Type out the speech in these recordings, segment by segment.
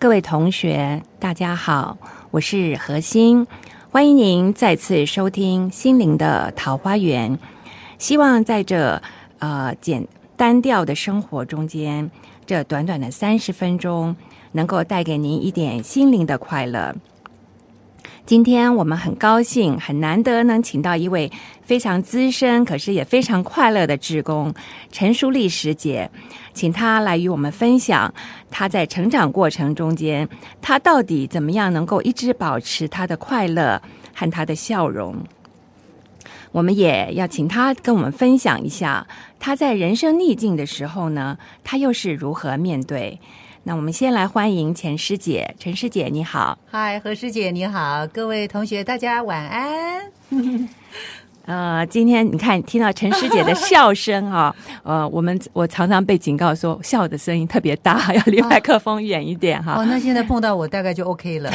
各位同学，大家好，我是何欣，欢迎您再次收听《心灵的桃花源》。希望在这呃简单调的生活中间，这短短的三十分钟，能够带给您一点心灵的快乐。今天我们很高兴，很难得能请到一位非常资深，可是也非常快乐的志工陈淑丽师姐，请她来与我们分享她在成长过程中间，她到底怎么样能够一直保持她的快乐和她的笑容。我们也要请她跟我们分享一下，她在人生逆境的时候呢，她又是如何面对。那我们先来欢迎钱师姐，陈师姐你好，嗨，何师姐你好，各位同学大家晚安。呃，今天你看听到陈师姐的 笑声啊，呃，我们我常常被警告说笑的声音特别大，要离麦克风远一点哈。哦，那现在碰到我大概就 OK 了。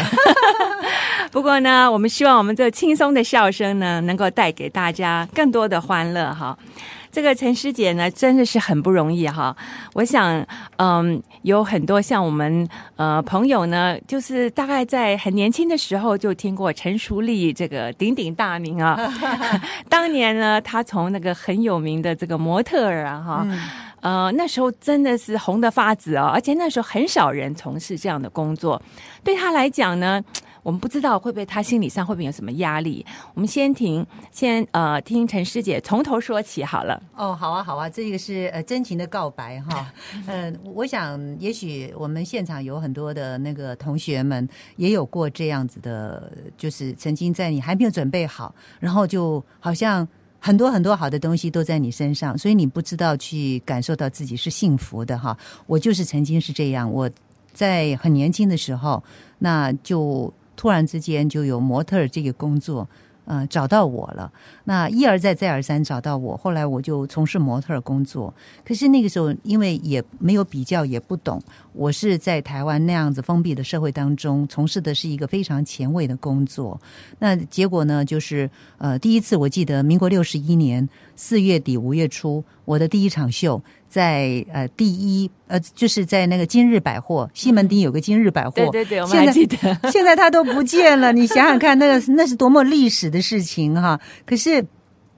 不过呢，我们希望我们这轻松的笑声呢，能够带给大家更多的欢乐哈。这个陈师姐呢，真的是很不容易哈。我想，嗯，有很多像我们呃朋友呢，就是大概在很年轻的时候就听过陈淑丽这个鼎鼎大名啊。当年呢，她从那个很有名的这个模特儿啊哈，呃，那时候真的是红的发紫哦，而且那时候很少人从事这样的工作，对她来讲呢。我们不知道会不会他心理上会不会有什么压力？我们先停，先呃听陈师姐从头说起好了。哦，好啊，好啊，这个是呃真情的告白哈。嗯，我想也许我们现场有很多的那个同学们也有过这样子的，就是曾经在你还没有准备好，然后就好像很多很多好的东西都在你身上，所以你不知道去感受到自己是幸福的哈。我就是曾经是这样，我在很年轻的时候，那就。突然之间就有模特这个工作，呃，找到我了。那一而再再而三找到我，后来我就从事模特工作。可是那个时候因为也没有比较，也不懂。我是在台湾那样子封闭的社会当中从事的是一个非常前卫的工作。那结果呢，就是呃，第一次我记得民国六十一年四月底五月初，我的第一场秀。在呃，第一呃，就是在那个今日百货西门町有个今日百货，对对对，我们还记得。现在它都不见了，你想想看，那个 那是多么历史的事情哈！可是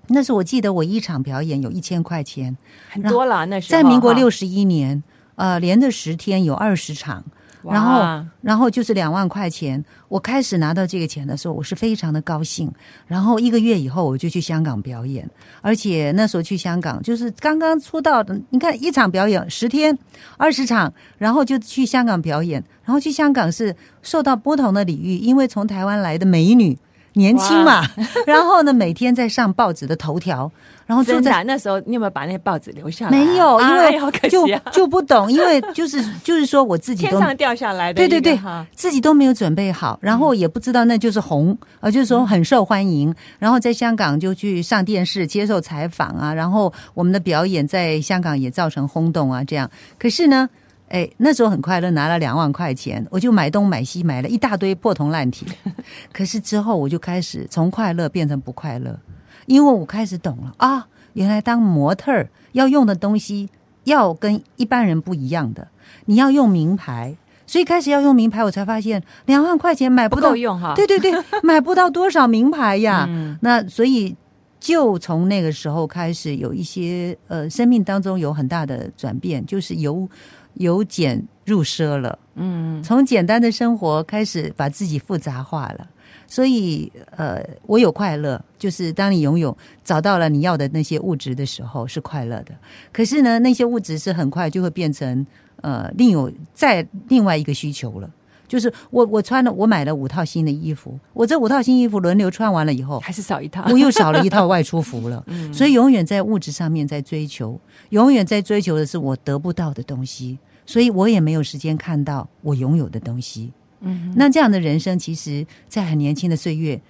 那是我记得我一场表演有一千块钱，很多了。那是在民国六十一年，呃，连着十天有二十场。然后，然后就是两万块钱。我开始拿到这个钱的时候，我是非常的高兴。然后一个月以后，我就去香港表演，而且那时候去香港就是刚刚出道的。你看，一场表演十天二十场，然后就去香港表演。然后去香港是受到不同的礼遇，因为从台湾来的美女。年轻嘛，然后呢，每天在上报纸的头条，然后就在那时候，你有没有把那些报纸留下来？没有，因为就就不懂，因为就是就是说我自己天上掉下来的，对对对，自己都没有准备好，然后也不知道那就是红，呃，就是说很受欢迎，然后在香港就去上电视接受采访啊，然后我们的表演在香港也造成轰动啊，这样，可是呢。哎，那时候很快乐，拿了两万块钱，我就买东买西，买了一大堆破铜烂铁。可是之后我就开始从快乐变成不快乐，因为我开始懂了啊，原来当模特儿要用的东西要跟一般人不一样的，你要用名牌，所以开始要用名牌，我才发现两万块钱买不到用哈。对对对，买不到多少名牌呀。那所以就从那个时候开始，有一些呃，生命当中有很大的转变，就是由。由俭入奢了，嗯，从简单的生活开始把自己复杂化了，所以呃，我有快乐，就是当你拥有找到了你要的那些物质的时候是快乐的。可是呢，那些物质是很快就会变成呃另有再另外一个需求了，就是我我穿了我买了五套新的衣服，我这五套新衣服轮流穿完了以后，还是少一套，我又少了一套外出服了，所以永远在物质上面在追求。永远在追求的是我得不到的东西，所以我也没有时间看到我拥有的东西。嗯，那这样的人生，其实，在很年轻的岁月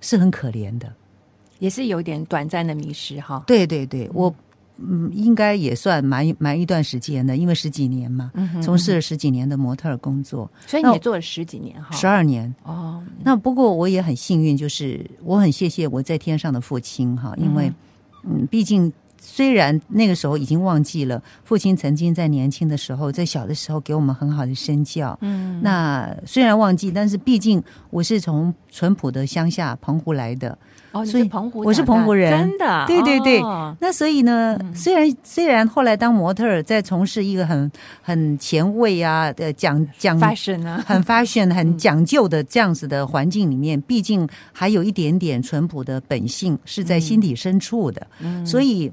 是很可怜的，也是有点短暂的迷失哈。对对对，我嗯，应该也算蛮蛮一段时间的，因为十几年嘛，从事了十几年的模特工作，所以你也做了十几年哈，十二年。哦。那不过我也很幸运，就是我很谢谢我在天上的父亲哈，因为嗯，毕竟。虽然那个时候已经忘记了父亲曾经在年轻的时候，在小的时候给我们很好的身教，嗯，嗯。那虽然忘记，但是毕竟我是从淳朴的乡下澎湖来的，哦，你所以是澎湖我是澎湖人。真的，对对对。哦。那所以呢，嗯。虽然虽然后来当模特儿，在从事一个很很前卫啊的讲讲 fashion 啊，很 fashion、很讲究的这样子的环境里面，毕竟还有一点点淳朴的本性是在心底深处的，嗯。所以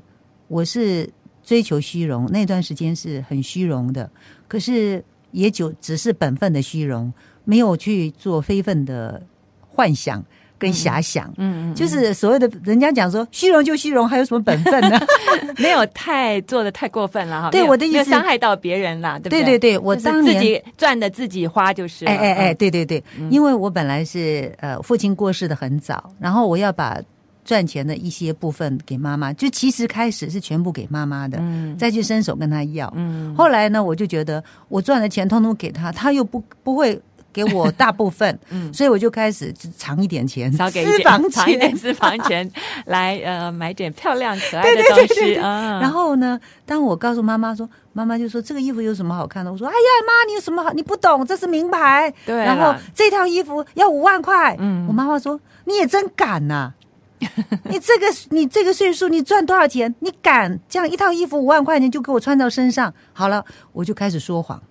我是追求虚荣，那段时间是很虚荣的，可是也就只是本分的虚荣，没有去做非分的幻想跟遐想。嗯，嗯就是所谓的人家讲说虚荣就虚荣，还有什么本分呢？没有太做的太过分了哈。对我的意思伤害到别人了，对不对对对对，我当年自己赚的自己花就是，哎哎哎，嗯，对对对，因为我本来是呃父亲过世的很早，然后我要把赚钱的一些部分给妈妈，就其实开始是全部给妈妈的，嗯再去伸手跟她要。嗯后来呢，我就觉得我赚的钱通通给她，她又不不会给我大部分，嗯所以我就开始藏一点钱，少给一点，私房藏一点。私房钱 来呃买点漂亮可爱的东西啊。然后呢，当我告诉妈妈说，妈妈就说这个衣服有什么好看的？我说，哎呀妈，你有什么好？你不懂，这是名牌。对然后啦这套衣服要五万块。嗯我妈妈说，你也真敢呐、你这个你这个岁数，你赚多少钱？你敢这样一套衣服五万块钱就给我穿到身上？好了，我就开始说谎，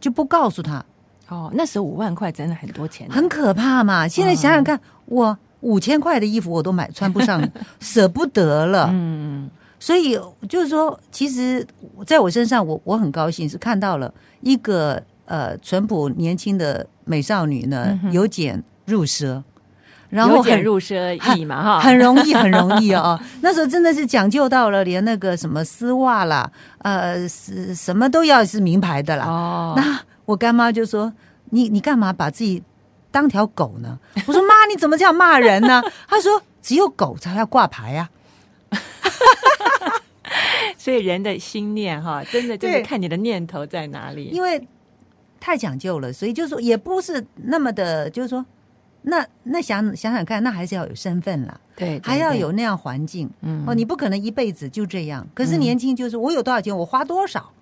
就不告诉他，哦，那时候五万块真的很多钱啊，很可怕嘛。现在想想看，我五千块的衣服我都买穿不上，舍不得了。嗯所以就是说，其实在我身上我，我很高兴是看到了一个呃淳朴年轻的美少女呢嗯，由俭入奢，然然后很入奢易嘛哈，很容易，很容易哦。那时候真的是讲究到了，连那个什么丝袜啦，呃，是什么都要是名牌的啦。哦，那我干妈就说：“你你干嘛把自己当条狗呢？”我说：“妈，你怎么这样骂人呢？”她说：“只有狗才要挂牌啊。所以人的心念哈，真的就是看你的念头在哪”里。因为太讲究了，所以就说也不是那么的，就是说，那那想想想看，那还是要有身份啦，对，对还要有那样环境。嗯哦，你不可能一辈子就这样。可是嗯年轻就是我有多少钱，我花多少，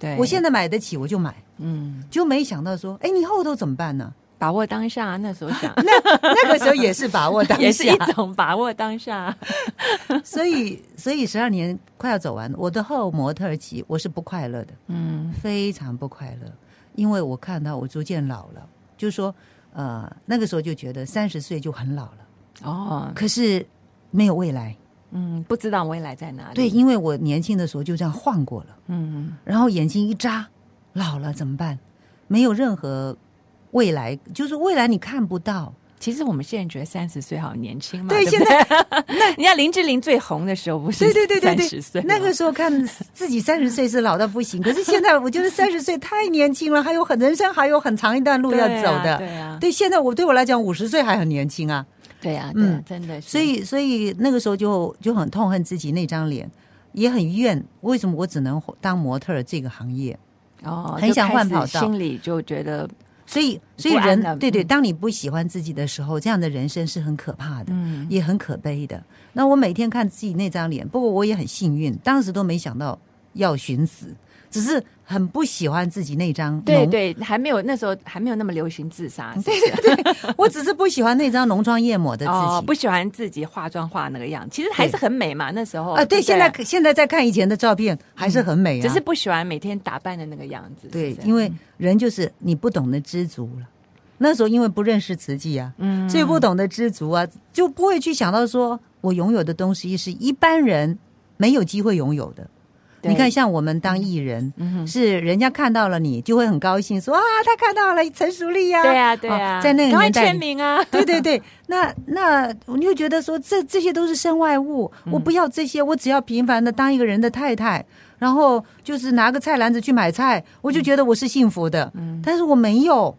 对，我现在买得起我就买，嗯。就没想到说，哎，你后头怎么办呢？把握当下，那时候想。那那个时候也是把握当下，也是一种把握当下。所以，所以十二年快要走完，我的后模特儿期我是不快乐的，嗯。非常不快乐，因为我看到我逐渐老了，就是说，呃，那个时候就觉得三十岁就很老了，哦，可是没有未来。嗯，不知道未来在哪里。对，，因为我年轻的时候就这样晃过了，嗯然后眼睛一眨，老了怎么办？没有任何未来，就是未来你看不到。其实我们现在觉得三十岁好年轻嘛。对，不现在 你看林志玲最红的时候不是对对对对十岁吗，那个时候看自己三十岁是老到不行，可是现在我觉得三十岁太年轻了，还有很人生还有很长一段路要走的。对啊，对，现在我对我来讲，五十岁还很年轻啊，对啊，对啊嗯，真的是。所以所以那个时候就就很痛恨自己那张脸，也很怨为什么我只能当模特儿这个行业。哦，很想换跑道心里就觉得所以所以人对对，嗯当你不喜欢自己的时候，这样的人生是很可怕的。嗯也很可悲的。那我每天看自己那张脸，不过我也很幸运，当时都没想到要寻死，只是很不喜欢自己那张，对对，还没有那时候还没有那么流行自杀，对对对我只是不喜欢那张浓妆艳抹的自己。哦，不喜欢自己化妆化那个样，其实还是很美嘛。那时候啊，对，不现在现在再看以前的照片，还是很美啊。只是不喜欢每天打扮的那个样子。对因为人就是你不懂得知足了。那时候因为不认识慈济啊，嗯所以不懂得知足啊，就不会去想到说我拥有的东西是一般人没有机会拥有的。对你看，像我们当艺人，是人家看到了你就会很高兴，说啊，他看到了陈淑丽呀，对呀对啊，哦在那个年代里，签名啊，对对对，那那你就觉得说这这些都是身外物，嗯。我不要这些，我只要平凡的当一个人的太太，然后就是拿个菜篮子去买菜，我就觉得我是幸福的，嗯，但是我没有，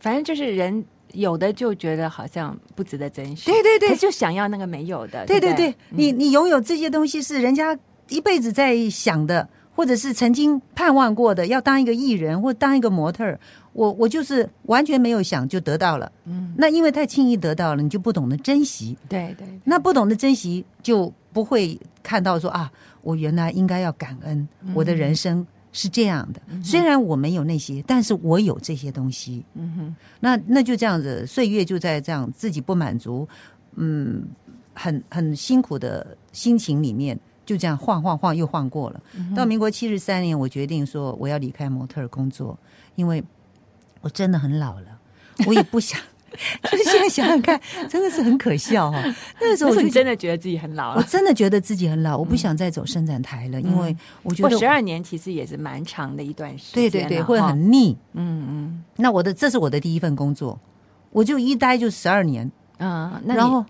反正就是人有的就觉得好像不值得珍惜，对对对。就想要那个没有的，对对？对你你拥有这些东西是人家一辈子在想的，或者是曾经盼望过的，要当一个艺人或当一个模特儿，我我就是完全没有想就得到了。嗯，那因为太轻易得到了，你就不懂得珍惜，对对，那不懂得珍惜就不会看到说啊，我原来应该要感恩，嗯我的人生是这样的。虽然我没有那些，但是我有这些东西。嗯哼，那那就这样子，岁月就在这样自己不满足，嗯，很很辛苦的心情里面，就这样晃晃晃又晃过了。到民国七十三年，我决定说我要离开模特儿工作，因为我真的很老了，我也不想。就 是现在想想看，真的是很可笑哈、那个时候你真的觉得自己很老了我。真的觉得自己很老，我不想再走伸展台了，因为我觉得过十二年其实也是蛮长的一段时间了，对对对会很腻。嗯嗯那我的这是我的第一份工作，我就一待就十二年，嗯，那然后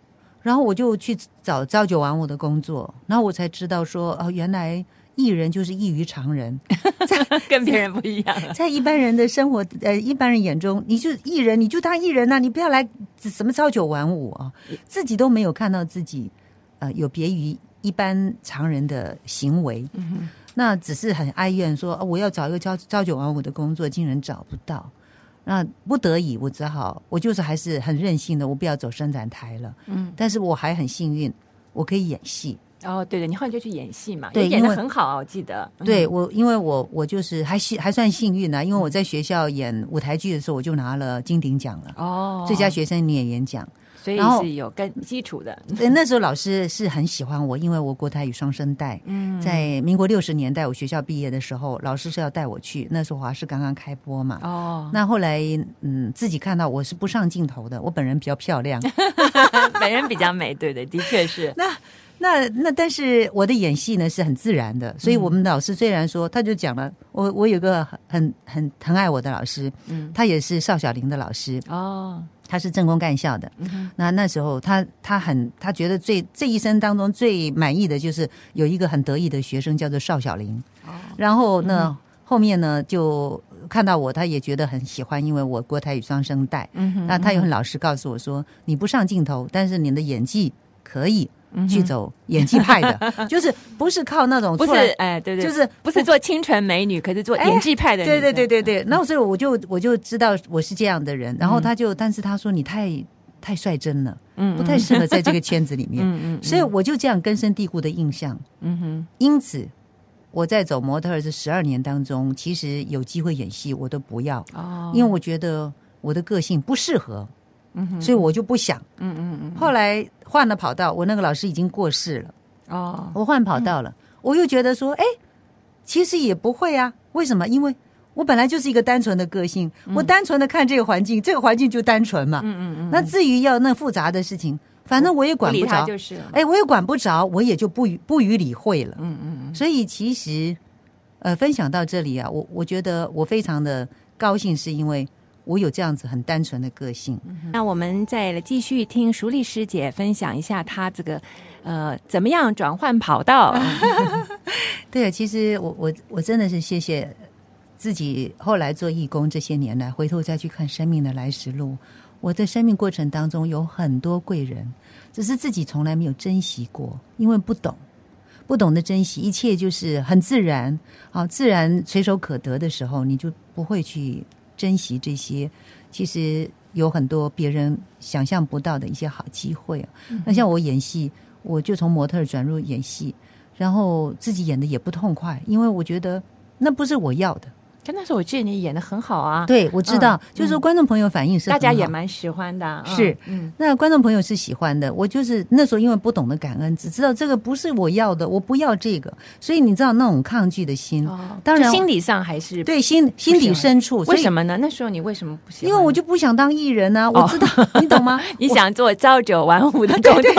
然后我就去找朝九晚五的工作，然后我才知道说哦，原来艺人就是异于常人，跟别人不一样了。在一般人的生活呃一般人眼中，你就艺人，你就当艺人呐、你不要来什么朝九晚五啊，自己都没有看到自己呃有别于一般常人的行为，嗯那只是很哀怨说、哦我要找一个朝朝九晚五的工作，竟然找不到。那不得已，我只好，我就是还是很任性的，我不要走伸展台了。嗯，但是我还很幸运，我可以演戏。哦，对的，你后来就去演戏嘛，对演的很好啊，我记得。嗯对我，因为我我就是还幸还算幸运呢、因为我在学校演舞台剧的时候，我就拿了金鼎奖了，哦，最佳学生女演员奖。所以是有根基础的。对，那时候老师是很喜欢我，因为我国台语双声带。嗯，在民国六十年代，我学校毕业的时候，老师是要带我去。那时候华视刚刚开播嘛。哦，那后来，嗯，自己看到我是不上镜头的，我本人比较漂亮。本人比较美，对对，的确是。那那那但是我的演戏呢是很自然的，所以我们老师虽然说，他就讲了，我我有个很很很爱我的老师，嗯，他也是邵小玲的老师，哦，他是政工干校的。嗯哼。那那时候他他很他觉得最这一生当中最满意的就是有一个很得意的学生叫做邵小玲，哦，然后呢、后面呢就看到我，他也觉得很喜欢，因为我国台语双声带。嗯哼，那他又很老实告诉我说，你不上镜头，但是你的演技可以去走演技派的，就是不是靠那种不是哎，对对，就是不是做清纯美女，可是做哎演技派的女对。对对对对，然后所以我就我就知道我是这样的人，然后他就，但是他说你太太率真了，嗯，嗯，不太适合在这个圈子里面，嗯嗯，所以我就这样根深蒂固的印象。嗯哼，因此，我在走模特儿这十二年当中，其实有机会演戏我都不要，哦，因为我觉得我的个性不适合，嗯，所以我就不想。嗯嗯嗯，后来换了跑道，我那个老师已经过世了，哦，我换跑道了，我又觉得说，哎，其实也不会啊。为什么？因为我本来就是一个单纯的个性，我单纯的看这个环境，这个环境就单纯嘛。嗯嗯嗯，那至于要那复杂的事情，反正我也管不着。他就是了。哎，我也管不着，我也就不予不予理会了。嗯嗯嗯，所以其实，呃，分享到这里啊，我我觉得我非常的高兴，是因为我有这样子很单纯的个性。那我们再来继续听淑丽师姐分享一下她这个呃怎么样转换跑道。对，其实我我我真的是谢谢自己后来做义工这些年来，回头再去看生命的来时路，我的生命过程当中有很多贵人，只是自己从来没有珍惜过，因为不懂。不懂得珍惜，一切就是很自然，啊，自然随手可得的时候，你就不会去珍惜这些。其实有很多别人想象不到的一些好机会啊。那像我演戏，我就从模特转入演戏，然后自己演的也不痛快，因为我觉得那不是我要的。但那时候我记得你演的很好啊，对，我知道，嗯就是说观众朋友反应是大家也蛮喜欢的。嗯是，嗯那观众朋友是喜欢的，我就是那时候因为不懂得感恩，只知道这个不是我要的，我不要这个，所以你知道那种抗拒的心，哦，当然心理上还是对心心底深处，为什么呢？那时候你为什么不喜欢？因为我就不想当艺人啊，我知道，你懂吗？你想做朝九晚五的工作，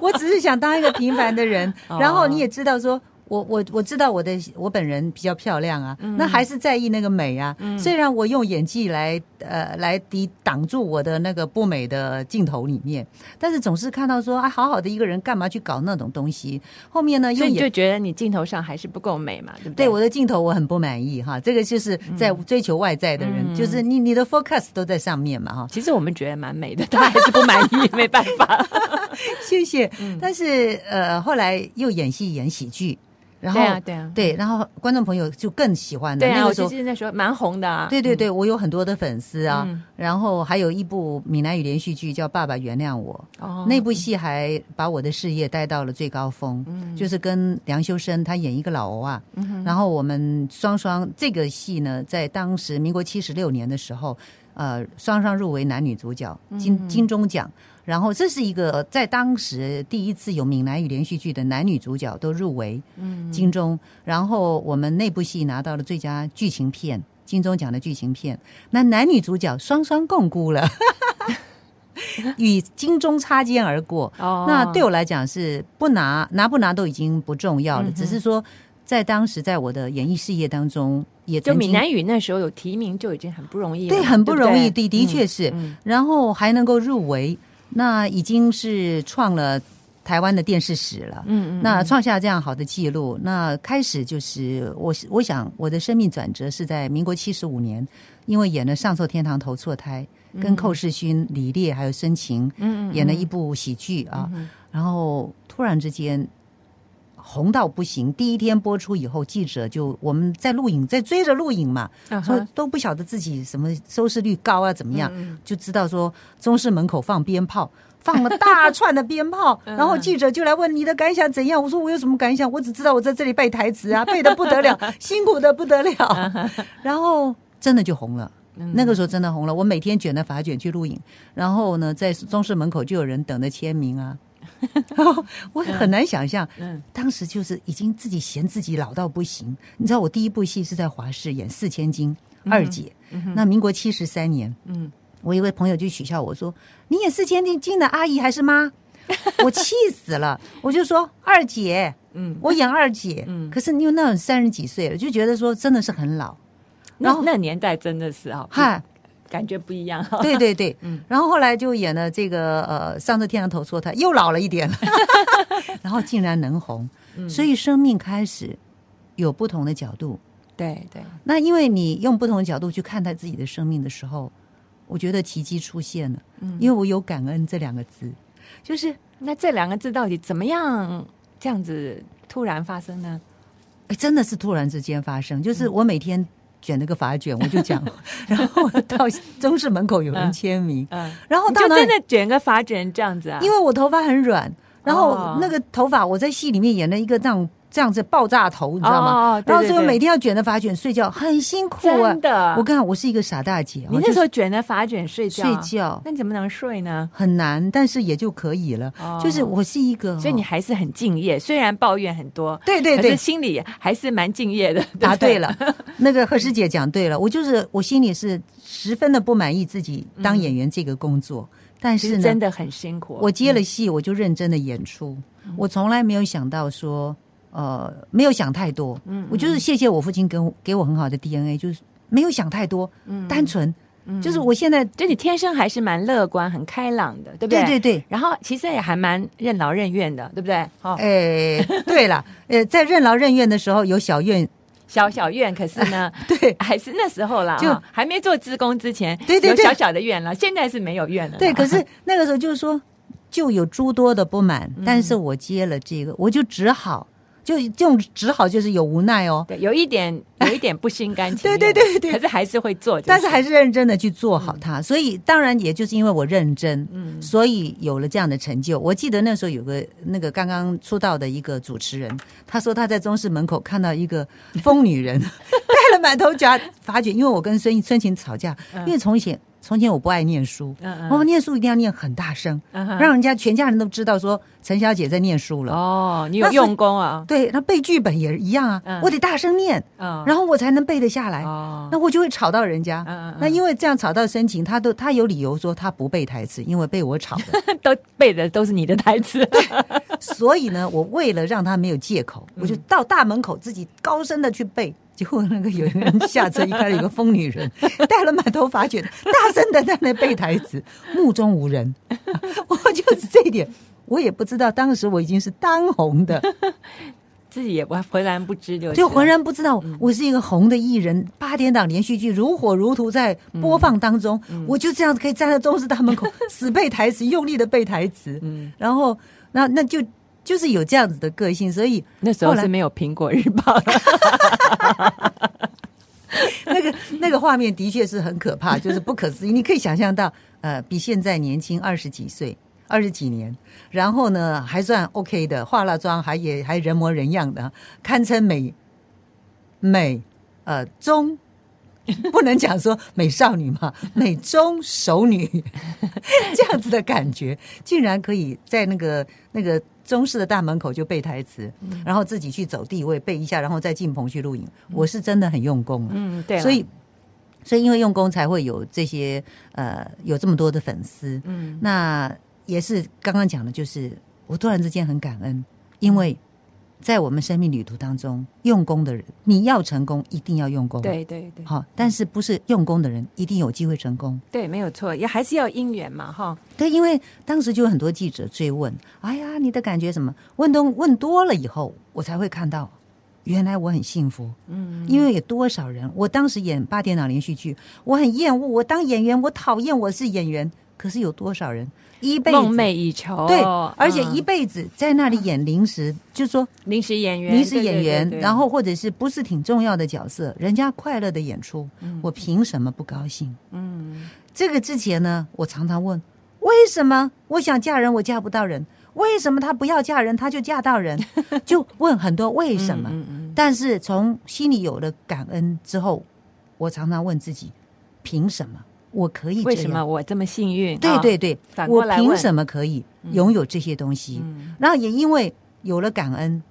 我只是想当一个平凡的人，哦然后你也知道说。我我我知道我的我本人比较漂亮啊，嗯那还是在意那个美啊。虽然我用演技来呃来抵挡住我的那个不美的镜头里面，但是总是看到说啊，好好的一个人干嘛去搞那种东西？后面呢又就觉得你镜头上还是不够美嘛，对不对？对我的镜头我很不满意哈，这个就是在追求外在的人，嗯就是你你的 focus 都在上面嘛哈。其实我们觉得蛮美的，他还是不满意，没办法。谢谢。嗯但是呃，后来又演戏演喜剧，然后对啊，对啊，对，然后观众朋友就更喜欢了。对啊，我那个时候记得那时候蛮红的啊。对对对，我有很多的粉丝啊，嗯然后还有一部闽南语连续剧叫《爸爸原谅我》，哦，那部戏还把我的事业带到了最高峰，嗯就是跟梁修身他演一个老欧啊，然后我们双双这个戏呢，在当时民国七十六年的时候，呃，双双入围男女主角嗯金金钟奖。然后这是一个在当时第一次有闽南语连续剧的男女主角都入围嗯。金钟，然后我们那部戏拿到了最佳剧情片金钟奖的剧情片，那男女主角双双共估了，与金钟擦肩而过。哦，那对我来讲是不拿拿不拿都已经不重要了，嗯只是说在当时在我的演艺事业当中也就闽南语那时候有提名就已经很不容易了，对很不容易，的对？的确是，嗯。然后还能够入围，那已经是创了台湾的电视史了。嗯嗯，那创下这样好的记录，那开始就是我我想我的生命转折是在民国七十五年，因为演了《上错天堂投错胎》，跟寇世勋、李烈还有孙晴嗯嗯演了一部喜剧啊，然后突然之间红到不行。第一天播出以后，记者就我们在录影，在追着录影嘛，说都不晓得自己什么收视率高啊怎么样，嗯就知道说中视门口放鞭炮。放了大串的鞭炮，嗯然后记者就来问你的感想怎样？我说我有什么感想？我只知道我在这里背台词啊，背的不得了，辛苦的不得了。然后真的就红了，嗯那个时候真的红了。我每天卷着发卷去录影，然后呢，在中视门口就有人等着签名啊。我很难想象，嗯当时就是已经自己嫌自己老到不行。你知道，我第一部戏是在华视演四千金二姐，那民国七十三年，嗯。我一位朋友就取笑我说：“你演四千金的阿姨还是妈？” 我气死了，我就说二姐，嗯，我演二姐，嗯。可是因为那种三十几岁了，就觉得说真的是很老，那然后那年代真的是啊，哈，感觉不一样。哈。对对对，嗯。然后后来就演了这个呃《上次天上头说他》，又老了一点了，然后竟然能红，嗯。所以生命开始有不同的角度。对对，那因为你用不同的角度去看待自己的生命的时候，我觉得奇迹出现了，嗯。因为我有感恩这两个字，就是那这两个字到底怎么样这样子突然发生呢？哎，真的是突然之间发生，嗯就是我每天。卷了个发卷，我就讲，然后到中式门口有人签名，嗯，然后就真的卷个发卷这样子啊？因为我头发很软，然后哦。那个头发我在戏里面演了一个这样这样子爆炸头，你知道吗？哦对然后所以我对对每天要卷着发卷睡觉，很辛苦啊真。的，我跟你讲，我是一个傻大姐，你那时候卷着发卷睡觉，睡觉那你怎么能睡呢？很难，但是也就可以了。哦就是我是一个，所以你还是很敬业，虽然抱怨很多，对对对心里还是蛮敬业的。答对了。那个何师姐讲对了，我就是我心里是十分的不满意自己当演员这个工作，但是呢，真的很辛苦。我接了戏，我就认真的演出。我从来没有想到说，呃，没有想太多。嗯我就是谢谢我父亲给我给我很好的 DNA，就是没有想太多，嗯单纯。就是我现在，就你天生还是蛮乐观、很开朗的，对不对？对对对。然后其实也还蛮任劳任怨的，对不对？哦，哎，对了，呃，在任劳任怨的时候有小怨，小小怨，可是呢，对还是那时候啦，就哈还没做职工之前，对对对有小小的怨了，现在是没有怨了啦。对。可是那个时候就是说，就有诸多的不满，嗯但是我接了这个，我就只好，就这种只好就是有无奈哦。对，有一点 有一点不心甘情愿，对对对对。可是还是会做，就但是还是认真的去做好它，所以当然也就是因为我认真，嗯。所以有了这样的成就。我记得那时候有个那个刚刚出道的一个主持人，他说他在中视门口看到一个疯女人 戴了满头假发卷，因为我跟孙孙晴吵架，因为从前从前我不爱念书，我们念书一定要念很大声，嗯让人家全家人都知道说陈小姐在念书了。哦，你有用功啊，对，那背剧本也一样啊，嗯我得大声念，嗯，然后我才能背得下来。哦，那我就会吵到人家。那因为这样吵到申请，他都他有理由说他不背台词，因为被我吵的。都背的都是你的台词，所以呢，我为了让他没有借口，嗯我就到大门口自己高声的去背。结果那个有人下车一看，有个疯女人 戴了满头发卷，大声的在那背台词，目中无人。我就是这一点，我也不知道，当时我已经是当红的，自己也不浑然不知，就就浑然不知道嗯。我是一个红的艺人。八点档连续剧如火如荼在播放当中，嗯我就这样子可以站在中视大门口死背台词，用力的背台词，嗯。然后那那就就是有这样子的个性，所以那时候是没有苹果日报的，那个那个画面的确是很可怕，就是不可思议。你可以想象到，呃，比现在年轻二十几岁，二十几年，然后呢还算 OK 的，化了妆还也还人模人样的，堪称美美呃中。不能讲说美少女嘛，美中熟女 这样子的感觉，竟然可以在那个那个中式的大门口就背台词，然后自己去走地位背一下，然后再进棚去录影。我是真的很用功啊，嗯，对，所以所以因为用功才会有这些呃有这么多的粉丝。嗯。那也是刚刚讲的，就是我突然之间很感恩，因为在我们生命旅途当中，用功的人，你要成功一定要用功，，对对对好，但是不是用功的人一定有机会成功？对，没有错，也还是要因缘嘛，哈，对，因为当时就有很多记者追问，哎呀，你的感觉什么？问东问多了以后，我才会看到，原来我很幸福。嗯，因为有多少人，我当时演八点档连续剧，我很厌恶，我当演员，我讨厌我是演员。可是有多少人一辈子。梦寐以求，对，而且嗯。一辈子在那里演临时，就说临时演员，临时演员，对对对然后或者是不是挺重要的角色，人家快乐的演出，嗯。我凭什么不高兴？嗯。这个之前呢，我常常问，为什么？我想嫁人我嫁不到人？为什么她不要嫁人她就嫁到人？就问很多为什么。但是从心里有了感恩之后，我常常问自己，凭什么我可以嗯，这样？为什么我这么幸运？啊对对。对，反我凭什么可以拥有这些东西？嗯。然后也因为有了感恩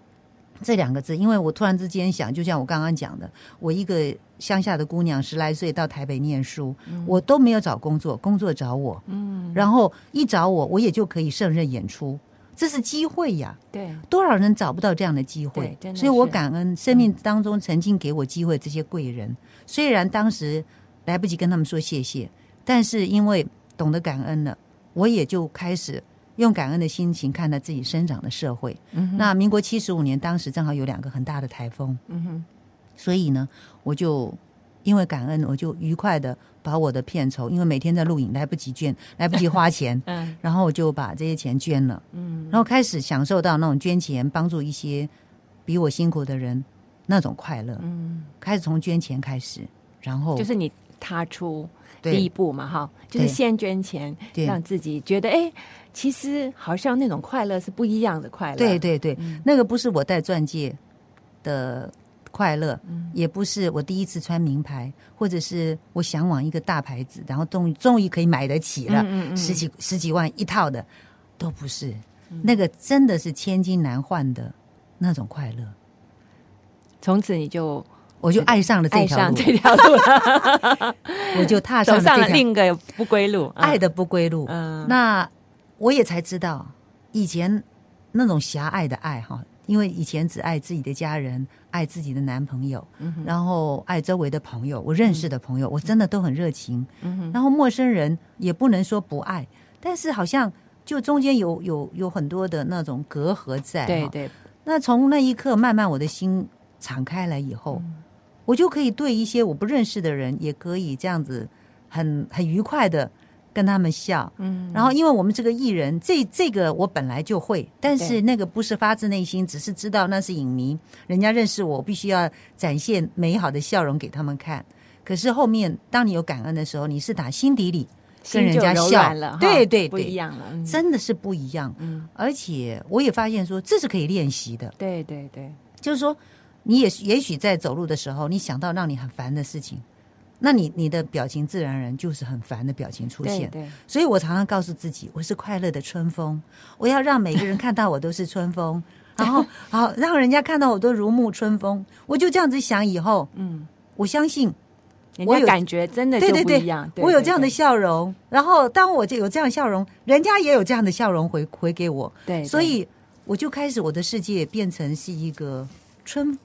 这两个字，因为我突然之间想，就像我刚刚讲的，我一个乡下的姑娘，十来岁到台北念书，我都没有找工作，工作找我，嗯，然后一找我，我也就可以胜任演出，这是机会呀。对，多少人找不到这样的机会？所以我感恩生命当中曾经给我机会这些贵人，虽然当时来不及跟他们说谢谢，但是因为懂得感恩了，我也就开始用感恩的心情看待自己生长的社会。嗯哼。那民国七十五年，当时正好有两个很大的台风，嗯哼，所以呢，我就因为感恩，我就愉快的把我的片酬，因为每天在录影，来不及捐，来不及花钱，嗯。然后我就把这些钱捐了。嗯。然后开始享受到那种捐钱帮助一些比我辛苦的人那种快乐，嗯，开始从捐钱开始，然后就是你踏出第一步嘛，哈，就是先捐钱，让自己觉得，哎，其实好像那种快乐是不一样的快乐，对对对，嗯。那个不是我戴钻戒的快乐，嗯。也不是我第一次穿名牌，或者是我向往一个大牌子，然后终于终于可以买得起了，十几十几万一套的，都不是，那个真的是千金难换的那种快乐，从此你就我就爱上了这爱条路，上这条路了，我就踏上了上了这条另一个不归路，嗯。爱的不归路。嗯。那我也才知道，以前那种狭隘的爱哈，因为以前只爱自己的家人，爱自己的男朋友，嗯然后爱周围的朋友，我认识的朋友，我真的都很热情。嗯然后陌生人也不能说不爱，但是好像就中间有有有很多的那种隔阂在。对对，那从那一刻，慢慢我的心敞开来以后，嗯我就可以对一些我不认识的人，也可以这样子很很愉快的跟他们笑。嗯，然后，因为我们这个艺人，这这个我本来就会，但是那个不是发自内心，只是知道那是影迷，人家认识我，我必须要展现美好的笑容给他们看。可是后面，当你有感恩的时候，你是打心底里跟人家笑了，对对对不一样了，嗯真的是不一样。嗯，而且我也发现说，这是可以练习的。对对对，就是说，你也也许在走路的时候，你想到让你很烦的事情，那你你的表情自然而然就是很烦的表情出现。对对，所以我常常告诉自己，我是快乐的春风，我要让每个人看到我都是春风，然后好让人家看到我都如沐春风。我就这样子想，以后嗯，我相信，我有感觉真的就对对对不一样，对我有这样的对。笑容，然后当我就有这样的笑容，人家也有这样的笑容回回给我，对，对。所以我就开始我的世界变成是一个春，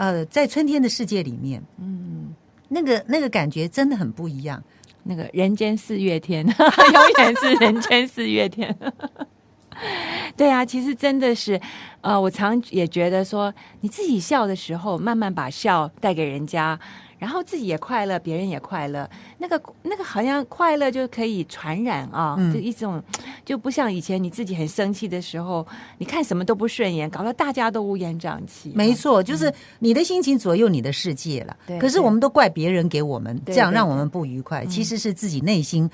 呃，在春天的世界里面，嗯。那个那个感觉真的很不一样。那个人间四月天，永远是人间四月天。对啊，其实真的是，呃，我常也觉得说，你自己笑的时候，慢慢把笑带给人家，然后自己也快乐，别人也快乐，那个那个好像快乐就可以传染啊，嗯就一种，就不像以前你自己很生气的时候，你看什么都不顺眼，搞得大家都乌烟瘴气。没错，就是你的心情左右你的世界了。对可是我们都怪别人给我们，这样让我们不愉快，其实是自己内心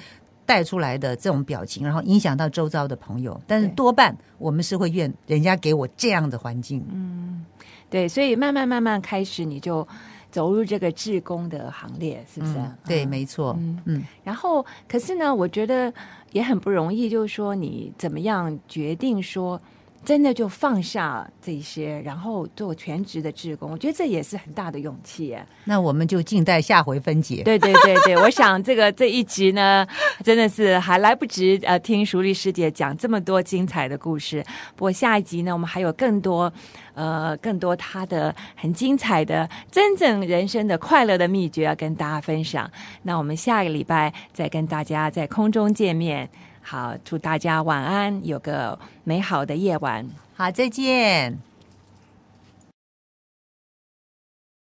带出来的这种表情，然后影响到周遭的朋友。但是多半我们是会怨人家给我这样的环境。嗯对，所以慢慢慢慢开始，你就走入这个志工的行列，是不是？嗯，对，嗯没错。嗯嗯然后，可是呢，我觉得也很不容易，就是说你怎么样决定说。真的就放下这些，然后做全职的志工，我觉得这也是很大的勇气耶。那我们就静待下回分解。对对对对，我想这个这一集呢，真的是还来不及呃听淑丽师姐讲这么多精彩的故事。不过下一集呢，我们还有更多呃更多她的很精彩的真正人生的快乐的秘诀要跟大家分享。那我们下个礼拜再跟大家在空中见面。好，祝大家晚安，有个美好的夜晚。好，再见。